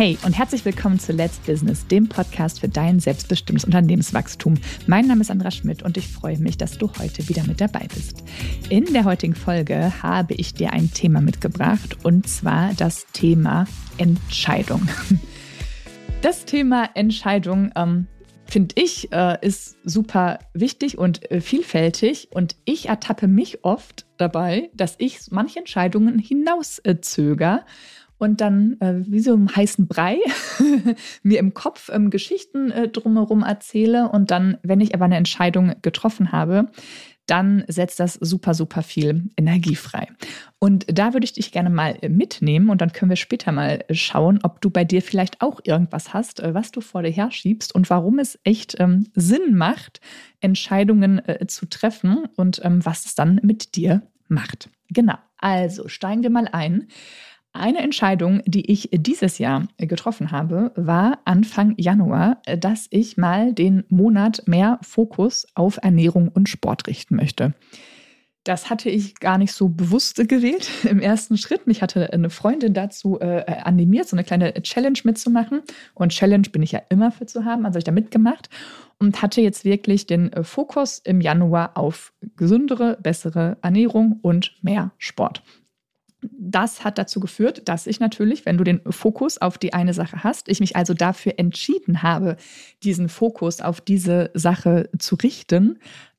Hey und herzlich willkommen zu Let's Business, dem Podcast für dein selbstbestimmtes Unternehmenswachstum. Mein Name ist Andra Schmidt und ich freue mich, dass du heute wieder mit dabei bist. In der heutigen Folge habe ich dir ein Thema mitgebracht und zwar das Thema Entscheidung. Das Thema Entscheidung ähm, finde ich, äh, ist super wichtig und äh, vielfältig. Und ich ertappe mich oft dabei, dass ich manche Entscheidungen hinauszöger. Äh, und dann äh, wie so im heißen Brei mir im Kopf ähm, Geschichten äh, drumherum erzähle und dann, wenn ich aber eine Entscheidung getroffen habe, dann setzt das super, super viel Energie frei. Und da würde ich dich gerne mal äh, mitnehmen und dann können wir später mal schauen, ob du bei dir vielleicht auch irgendwas hast, äh, was du vor dir herschiebst und warum es echt ähm, Sinn macht, Entscheidungen äh, zu treffen und ähm, was es dann mit dir macht. Genau. Also steigen wir mal ein. Eine Entscheidung, die ich dieses Jahr getroffen habe, war Anfang Januar, dass ich mal den Monat mehr Fokus auf Ernährung und Sport richten möchte. Das hatte ich gar nicht so bewusst gewählt im ersten Schritt. Mich hatte eine Freundin dazu äh, animiert, so eine kleine Challenge mitzumachen. Und Challenge bin ich ja immer für zu haben, also habe ich da mitgemacht und hatte jetzt wirklich den äh, Fokus im Januar auf gesündere, bessere Ernährung und mehr Sport das hat dazu geführt, dass ich natürlich, wenn du den Fokus auf die eine Sache hast, ich mich also dafür entschieden habe, diesen Fokus auf diese Sache zu richten,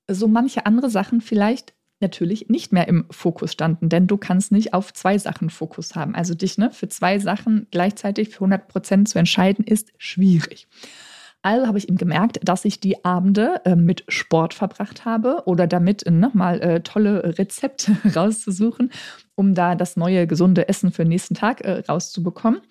so manche andere Sachen vielleicht natürlich nicht mehr im Fokus standen, denn du kannst nicht auf zwei Sachen Fokus haben. Also dich ne, für zwei Sachen gleichzeitig für 100 Prozent zu entscheiden, ist schwierig. Also habe ich ihm gemerkt, dass ich die Abende äh, mit Sport verbracht habe oder damit äh, nochmal äh, tolle Rezepte rauszusuchen, um da das neue gesunde Essen für den nächsten Tag äh, rauszubekommen.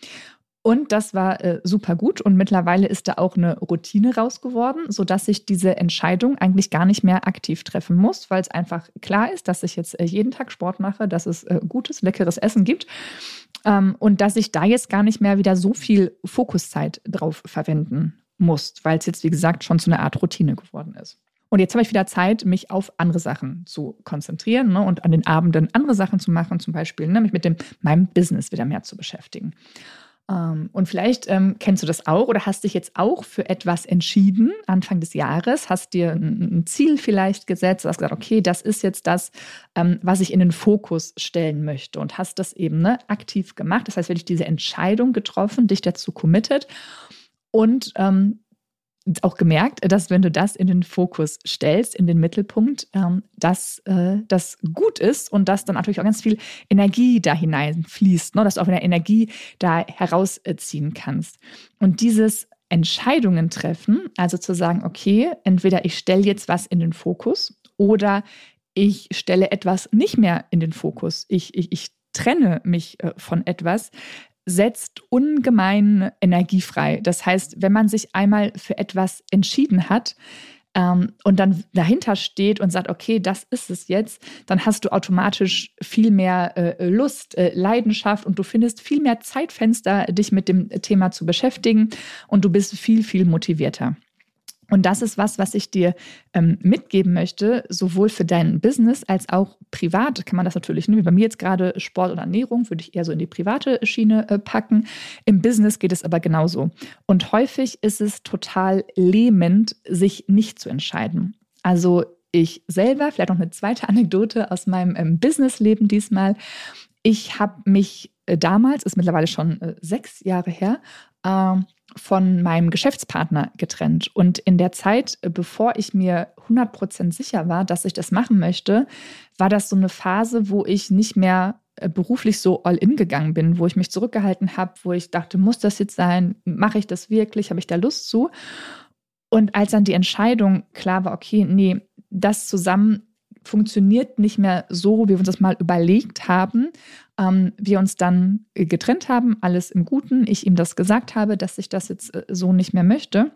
Und das war äh, super gut. Und mittlerweile ist da auch eine Routine raus geworden, sodass ich diese Entscheidung eigentlich gar nicht mehr aktiv treffen muss, weil es einfach klar ist, dass ich jetzt äh, jeden Tag Sport mache, dass es äh, gutes, leckeres Essen gibt. Ähm, und dass ich da jetzt gar nicht mehr wieder so viel Fokuszeit drauf verwenden musst, weil es jetzt, wie gesagt, schon zu einer Art Routine geworden ist. Und jetzt habe ich wieder Zeit, mich auf andere Sachen zu konzentrieren ne, und an den Abenden andere Sachen zu machen, zum Beispiel ne, mich mit dem, meinem Business wieder mehr zu beschäftigen. Ähm, und vielleicht ähm, kennst du das auch oder hast dich jetzt auch für etwas entschieden, Anfang des Jahres, hast dir ein, ein Ziel vielleicht gesetzt, hast gesagt, okay, das ist jetzt das, ähm, was ich in den Fokus stellen möchte und hast das eben ne, aktiv gemacht. Das heißt, wenn ich diese Entscheidung getroffen, dich dazu committed und ähm, auch gemerkt, dass wenn du das in den Fokus stellst, in den Mittelpunkt, ähm, dass äh, das gut ist und dass dann natürlich auch ganz viel Energie da hineinfließt, ne? dass du auch wieder Energie da herausziehen kannst. Und dieses Entscheidungen treffen, also zu sagen, okay, entweder ich stelle jetzt was in den Fokus oder ich stelle etwas nicht mehr in den Fokus. Ich, ich, ich trenne mich äh, von etwas, setzt ungemein Energie frei. Das heißt, wenn man sich einmal für etwas entschieden hat, ähm, und dann dahinter steht und sagt, okay, das ist es jetzt, dann hast du automatisch viel mehr äh, Lust, äh, Leidenschaft und du findest viel mehr Zeitfenster, dich mit dem Thema zu beschäftigen und du bist viel, viel motivierter. Und das ist was, was ich dir ähm, mitgeben möchte, sowohl für dein Business als auch privat kann man das natürlich, ne, wie bei mir jetzt gerade Sport und Ernährung, würde ich eher so in die private Schiene äh, packen. Im Business geht es aber genauso. Und häufig ist es total lähmend, sich nicht zu entscheiden. Also ich selber, vielleicht noch eine zweite Anekdote aus meinem ähm, Businessleben diesmal. Ich habe mich äh, damals, ist mittlerweile schon äh, sechs Jahre her, äh, von meinem Geschäftspartner getrennt. Und in der Zeit, äh, bevor ich mir 100% sicher war, dass ich das machen möchte, war das so eine Phase, wo ich nicht mehr äh, beruflich so all in gegangen bin, wo ich mich zurückgehalten habe, wo ich dachte, muss das jetzt sein? Mache ich das wirklich? Habe ich da Lust zu? Und als dann die Entscheidung klar war, okay, nee, das zusammen funktioniert nicht mehr so, wie wir uns das mal überlegt haben. Ähm, wir uns dann getrennt haben, alles im Guten. Ich ihm das gesagt habe, dass ich das jetzt äh, so nicht mehr möchte.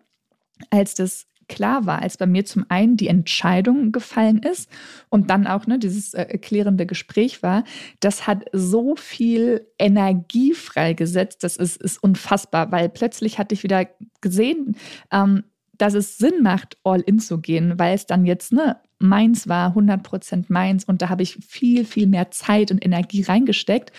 Als das klar war, als bei mir zum einen die Entscheidung gefallen ist und dann auch ne, dieses äh, erklärende Gespräch war, das hat so viel Energie freigesetzt, das ist, ist unfassbar, weil plötzlich hatte ich wieder gesehen, ähm, dass es Sinn macht, all in zu gehen, weil es dann jetzt ne, meins war, 100% meins und da habe ich viel, viel mehr Zeit und Energie reingesteckt.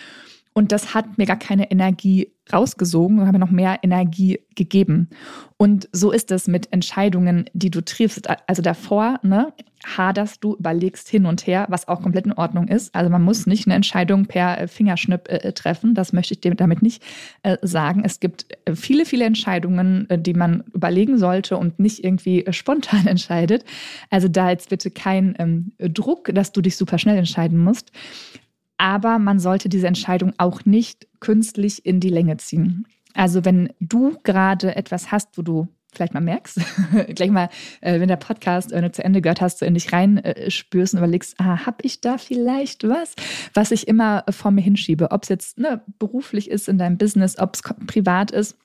Und das hat mir gar keine Energie rausgesogen und habe mir noch mehr Energie gegeben. Und so ist es mit Entscheidungen, die du triffst. Also davor, ne, haderst du, überlegst hin und her, was auch komplett in Ordnung ist. Also man muss nicht eine Entscheidung per Fingerschnipp äh, treffen. Das möchte ich dir damit nicht äh, sagen. Es gibt äh, viele, viele Entscheidungen, äh, die man überlegen sollte und nicht irgendwie äh, spontan entscheidet. Also da jetzt bitte kein ähm, Druck, dass du dich super schnell entscheiden musst. Aber man sollte diese Entscheidung auch nicht künstlich in die Länge ziehen. Also wenn du gerade etwas hast, wo du vielleicht mal merkst, gleich mal, äh, wenn der Podcast äh, zu Ende gehört hast, du in dich reinspürst äh, und überlegst, ah, habe ich da vielleicht was, was ich immer vor mir hinschiebe, ob es jetzt ne, beruflich ist in deinem Business, ob es privat ist,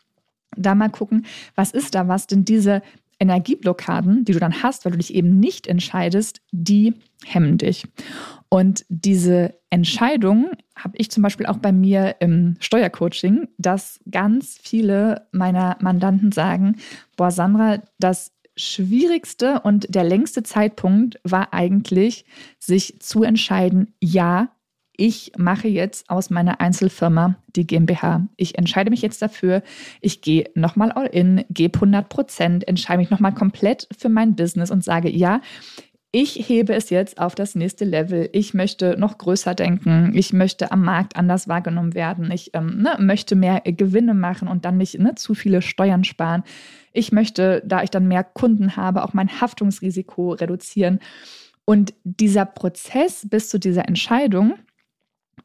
da mal gucken, was ist da was, denn diese Energieblockaden, die du dann hast, weil du dich eben nicht entscheidest, die hemmen dich. Und diese Entscheidung habe ich zum Beispiel auch bei mir im Steuercoaching, dass ganz viele meiner Mandanten sagen, boah, Sandra, das schwierigste und der längste Zeitpunkt war eigentlich, sich zu entscheiden, ja, ich mache jetzt aus meiner Einzelfirma die GmbH. Ich entscheide mich jetzt dafür, ich gehe nochmal all in, gebe 100 Prozent, entscheide mich nochmal komplett für mein Business und sage, ja, ich hebe es jetzt auf das nächste Level. Ich möchte noch größer denken. Ich möchte am Markt anders wahrgenommen werden. Ich ähm, ne, möchte mehr Gewinne machen und dann nicht ne, zu viele Steuern sparen. Ich möchte, da ich dann mehr Kunden habe, auch mein Haftungsrisiko reduzieren. Und dieser Prozess bis zu dieser Entscheidung,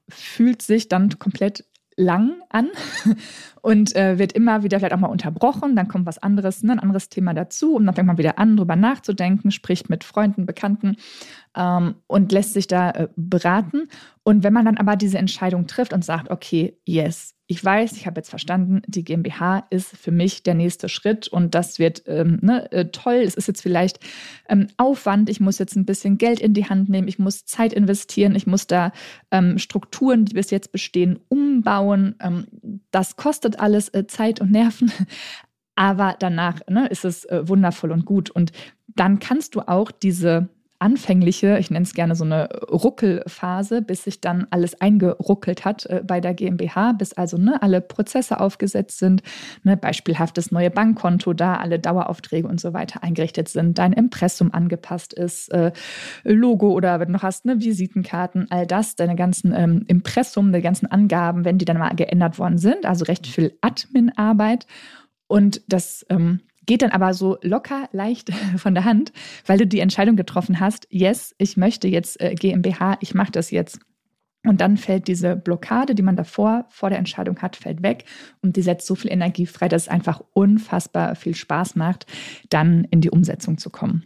fühlt sich dann komplett lang an und äh, wird immer wieder vielleicht auch mal unterbrochen. Dann kommt was anderes, ne, ein anderes Thema dazu und dann fängt man wieder an, drüber nachzudenken, spricht mit Freunden, Bekannten ähm, und lässt sich da äh, beraten. Und wenn man dann aber diese Entscheidung trifft und sagt, okay, yes, ich weiß, ich habe jetzt verstanden, die GmbH ist für mich der nächste Schritt und das wird ähm, ne, äh, toll. Es ist jetzt vielleicht ähm, Aufwand, ich muss jetzt ein bisschen Geld in die Hand nehmen, ich muss Zeit investieren, ich muss da ähm, Strukturen, die bis jetzt bestehen, umbauen. Ähm, das kostet alles äh, Zeit und Nerven. Aber danach ne, ist es äh, wundervoll und gut. Und dann kannst du auch diese anfängliche, ich nenne es gerne so eine Ruckelphase, bis sich dann alles eingeruckelt hat äh, bei der GmbH, bis also ne, alle Prozesse aufgesetzt sind, ne, beispielhaft das neue Bankkonto da, alle Daueraufträge und so weiter eingerichtet sind, dein Impressum angepasst ist, äh, Logo oder wenn du noch hast, ne, Visitenkarten, all das, deine ganzen ähm, Impressum, die ganzen Angaben, wenn die dann mal geändert worden sind, also recht viel Admin-Arbeit. Und das ähm, geht dann aber so locker leicht von der Hand, weil du die Entscheidung getroffen hast, yes, ich möchte jetzt äh, GmbH, ich mache das jetzt. Und dann fällt diese Blockade, die man davor vor der Entscheidung hat, fällt weg und die setzt so viel Energie frei, dass es einfach unfassbar viel Spaß macht, dann in die Umsetzung zu kommen.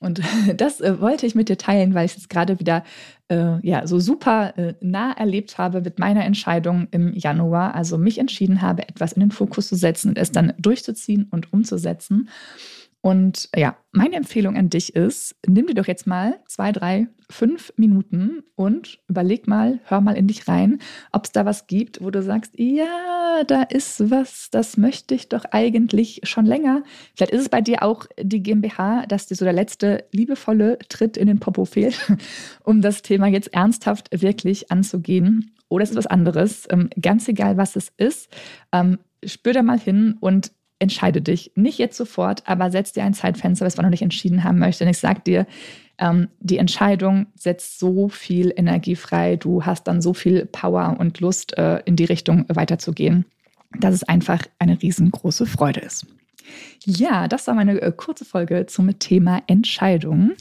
Und das äh, wollte ich mit dir teilen, weil ich es gerade wieder äh, ja, so super äh, nah erlebt habe mit meiner Entscheidung im Januar. Also mich entschieden habe, etwas in den Fokus zu setzen und es dann durchzuziehen und umzusetzen. Und ja, meine Empfehlung an dich ist, nimm dir doch jetzt mal zwei, drei, fünf Minuten und überleg mal, hör mal in dich rein, ob es da was gibt, wo du sagst, ja, da ist was, das möchte ich doch eigentlich schon länger. Vielleicht ist es bei dir auch die GmbH, dass dir so der letzte liebevolle Tritt in den Popo fehlt, um das Thema jetzt ernsthaft wirklich anzugehen. Oder es ist was anderes. Ähm, ganz egal, was es ist, ähm, spür da mal hin und entscheide dich. Nicht jetzt sofort, aber setz dir ein Zeitfenster, was man noch nicht entschieden haben möchte. Und ich sage dir, ähm, die Entscheidung setzt so viel Energie frei. Du hast dann so viel Power und Lust, äh, in die Richtung weiterzugehen, dass es einfach eine riesengroße Freude ist. Ja, das war meine äh, kurze Folge zum Thema Entscheidungen.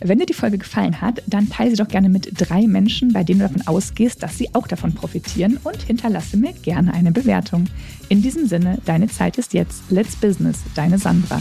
Wenn dir die Folge gefallen hat, dann teile sie doch gerne mit drei Menschen, bei denen du davon ausgehst, dass sie auch davon profitieren und hinterlasse mir gerne eine Bewertung. In diesem Sinne, deine Zeit ist jetzt. Let's Business, deine Sandra.